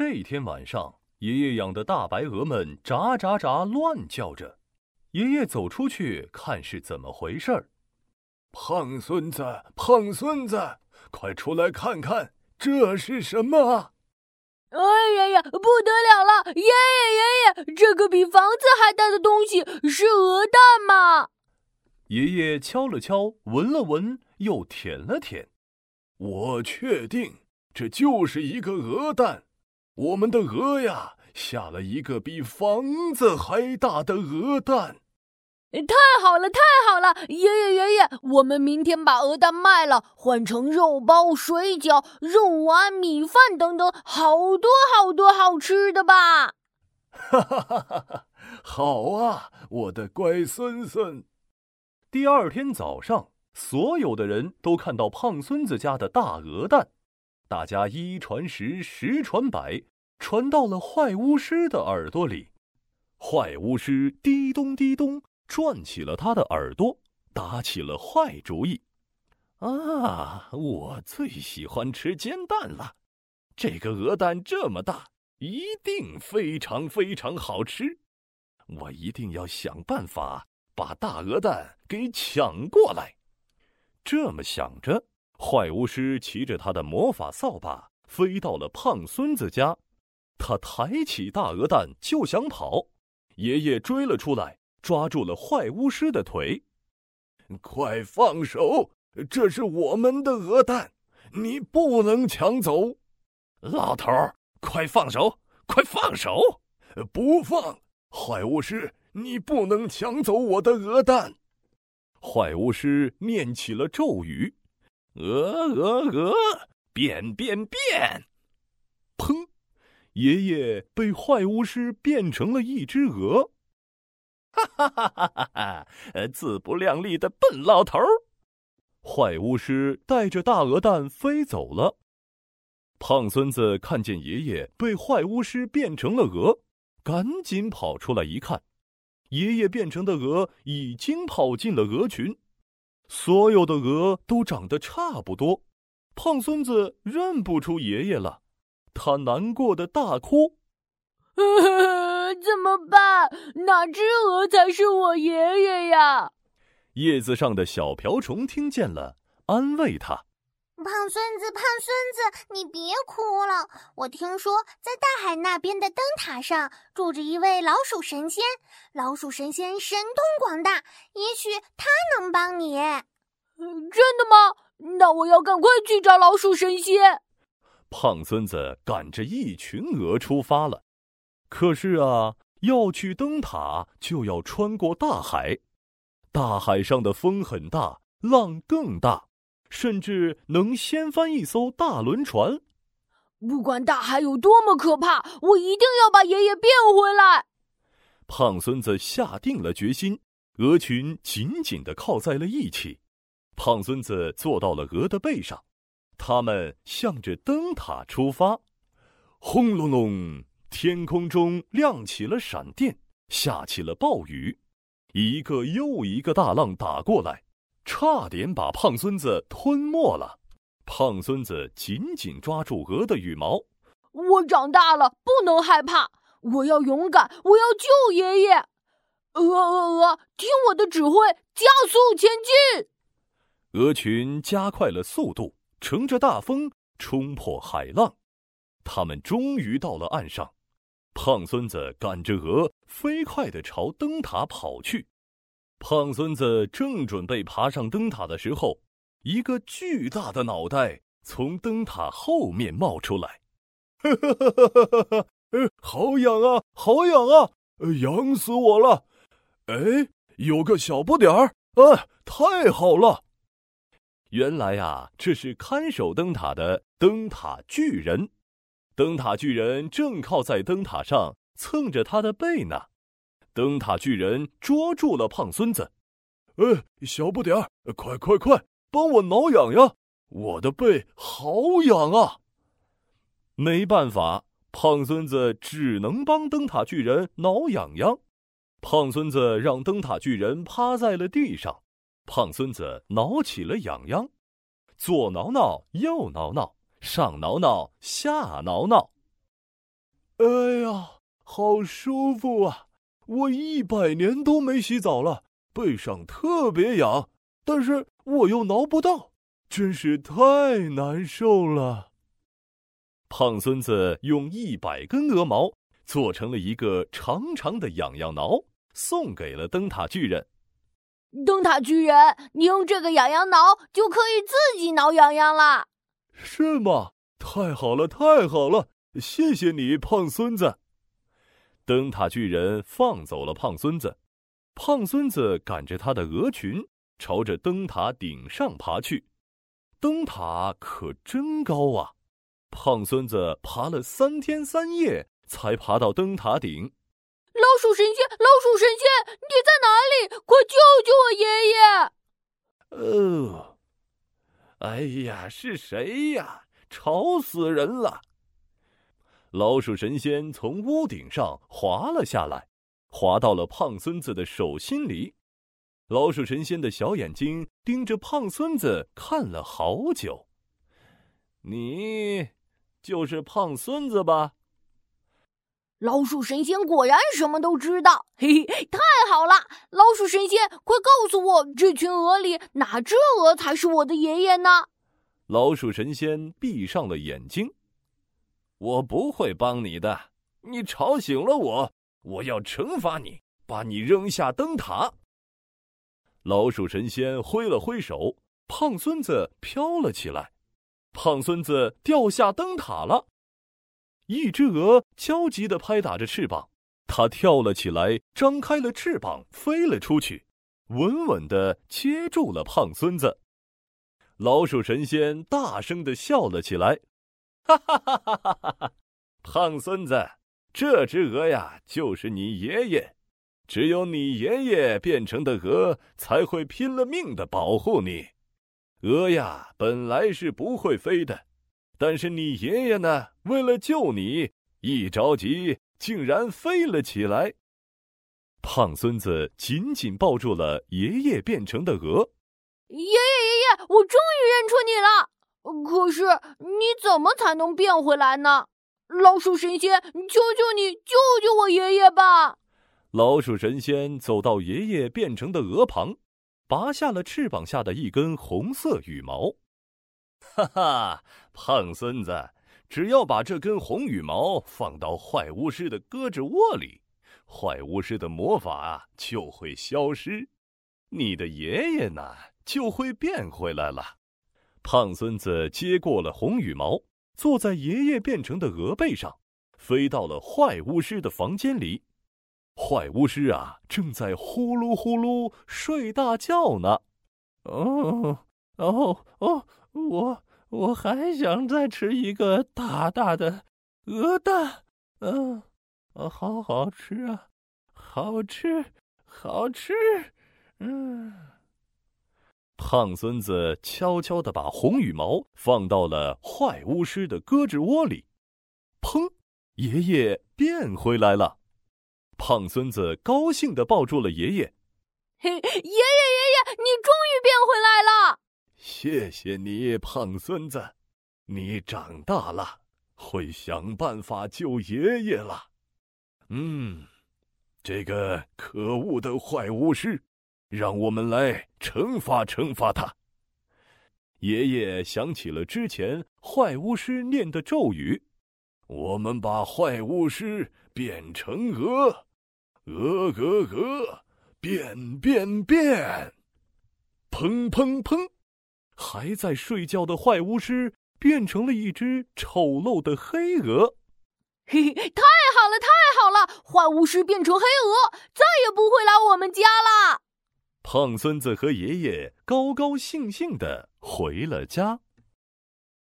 这天晚上，爷爷养的大白鹅们喳喳喳乱叫着。爷爷走出去看是怎么回事儿。胖孙子，胖孙子，快出来看看，这是什么？哎呀呀，不得了了！爷爷爷爷，这个比房子还大的东西是鹅蛋吗？爷爷敲了敲，闻了闻，又舔了舔。我确定，这就是一个鹅蛋。我们的鹅呀，下了一个比房子还大的鹅蛋。太好了，太好了！爷爷爷爷，我们明天把鹅蛋卖了，换成肉包、水饺、肉丸、米饭等等，好多好多好吃的吧！哈哈哈哈哈！好啊，我的乖孙孙。第二天早上，所有的人都看到胖孙子家的大鹅蛋，大家一传十，十传百，传到了坏巫师的耳朵里。坏巫师滴咚滴咚。转起了他的耳朵，打起了坏主意。啊，我最喜欢吃煎蛋了。这个鹅蛋这么大，一定非常非常好吃。我一定要想办法把大鹅蛋给抢过来。这么想着，坏巫师骑着他的魔法扫把飞到了胖孙子家。他抬起大鹅蛋就想跑，爷爷追了出来。抓住了坏巫师的腿，快放手！这是我们的鹅蛋，你不能抢走。老头儿，快放手！快放手！不放！坏巫师，你不能抢走我的鹅蛋！坏巫师念起了咒语：“鹅鹅鹅，变变变！”砰！爷爷被坏巫师变成了一只鹅。哈哈哈哈哈哈！呃！自不量力的笨老头儿，坏巫师带着大鹅蛋飞走了。胖孙子看见爷爷被坏巫师变成了鹅，赶紧跑出来一看，爷爷变成的鹅已经跑进了鹅群。所有的鹅都长得差不多，胖孙子认不出爷爷了，他难过的大哭。怎么办？哪只鹅才是我爷爷呀？叶子上的小瓢虫听见了，安慰他：“胖孙子，胖孙子，你别哭了。我听说在大海那边的灯塔上住着一位老鼠神仙，老鼠神仙神通广大，也许他能帮你。”真的吗？那我要赶快去找老鼠神仙。胖孙子赶着一群鹅出发了。可是啊，要去灯塔就要穿过大海，大海上的风很大，浪更大，甚至能掀翻一艘大轮船。不管大海有多么可怕，我一定要把爷爷变回来。胖孙子下定了决心，鹅群紧紧的靠在了一起，胖孙子坐到了鹅的背上，他们向着灯塔出发。轰隆隆！天空中亮起了闪电，下起了暴雨，一个又一个大浪打过来，差点把胖孙子吞没了。胖孙子紧紧抓住鹅的羽毛：“我长大了，不能害怕，我要勇敢，我要救爷爷。”鹅鹅鹅，听我的指挥，加速前进！鹅群加快了速度，乘着大风冲破海浪，他们终于到了岸上。胖孙子赶着鹅，飞快地朝灯塔跑去。胖孙子正准备爬上灯塔的时候，一个巨大的脑袋从灯塔后面冒出来。呵呵呵呵呵呵呵，呃！好痒啊，好痒啊，呃痒死我了！哎，有个小不点儿，啊，太好了！原来呀，这是看守灯塔的灯塔巨人。灯塔巨人正靠在灯塔上蹭着他的背呢，灯塔巨人捉住了胖孙子，哎，小不点儿，快快快，帮我挠痒痒，我的背好痒啊！没办法，胖孙子只能帮灯塔巨人挠痒痒。胖孙子让灯塔巨人趴在了地上，胖孙子挠起了痒痒，左挠挠，右挠挠。上挠挠，下挠挠。哎呀，好舒服啊！我一百年都没洗澡了，背上特别痒，但是我又挠不到，真是太难受了。胖孙子用一百根鹅毛做成了一个长长的痒痒挠，送给了灯塔巨人。灯塔巨人，你用这个痒痒挠就可以自己挠痒痒了。是吗？太好了，太好了！谢谢你，胖孙子。灯塔巨人放走了胖孙子，胖孙子赶着他的鹅群，朝着灯塔顶上爬去。灯塔可真高啊！胖孙子爬了三天三夜，才爬到灯塔顶。老鼠神仙，老鼠神仙，你在哪里？快救救我爷爷！呃，哎呀，是谁呀？吵死人了！老鼠神仙从屋顶上滑了下来，滑到了胖孙子的手心里。老鼠神仙的小眼睛盯着胖孙子看了好久。你就是胖孙子吧？老鼠神仙果然什么都知道，嘿嘿，太好了！老鼠神仙，快告诉我，这群鹅里哪只鹅才是我的爷爷呢？老鼠神仙闭上了眼睛。我不会帮你的，你吵醒了我，我要惩罚你，把你扔下灯塔。老鼠神仙挥了挥手，胖孙子飘了起来，胖孙子掉下灯塔了。一只鹅焦急地拍打着翅膀，它跳了起来，张开了翅膀飞了出去，稳稳地接住了胖孙子。老鼠神仙大声的笑了起来，哈哈哈哈哈哈！胖孙子，这只鹅呀，就是你爷爷。只有你爷爷变成的鹅才会拼了命的保护你。鹅呀，本来是不会飞的，但是你爷爷呢，为了救你，一着急竟然飞了起来。胖孙子紧紧抱住了爷爷变成的鹅。爷爷，爷爷，我终于认出你了。可是你怎么才能变回来呢？老鼠神仙，求求你救救我爷爷吧！老鼠神仙走到爷爷变成的鹅旁，拔下了翅膀下的一根红色羽毛。哈哈，胖孙子，只要把这根红羽毛放到坏巫师的胳肢窝里，坏巫师的魔法就会消失，你的爷爷呢？就会变回来了。胖孙子接过了红羽毛，坐在爷爷变成的鹅背上，飞到了坏巫师的房间里。坏巫师啊，正在呼噜呼噜睡大觉呢。哦哦哦，我我还想再吃一个大大的鹅蛋。嗯，好好吃啊，好吃，好吃。嗯。胖孙子悄悄地把红羽毛放到了坏巫师的胳肢窝里，砰！爷爷变回来了。胖孙子高兴地抱住了爷爷。嘿，爷爷，爷爷，你终于变回来了！谢谢你，胖孙子，你长大了，会想办法救爷爷了。嗯，这个可恶的坏巫师。让我们来惩罚惩罚他。爷爷想起了之前坏巫师念的咒语：“我们把坏巫师变成鹅，鹅鹅鹅，变变变！”砰砰砰！还在睡觉的坏巫师变成了一只丑陋的黑鹅。嘿嘿，太好了，太好了！坏巫师变成黑鹅，再也不会来我们家了。胖孙子和爷爷高高兴兴的回了家。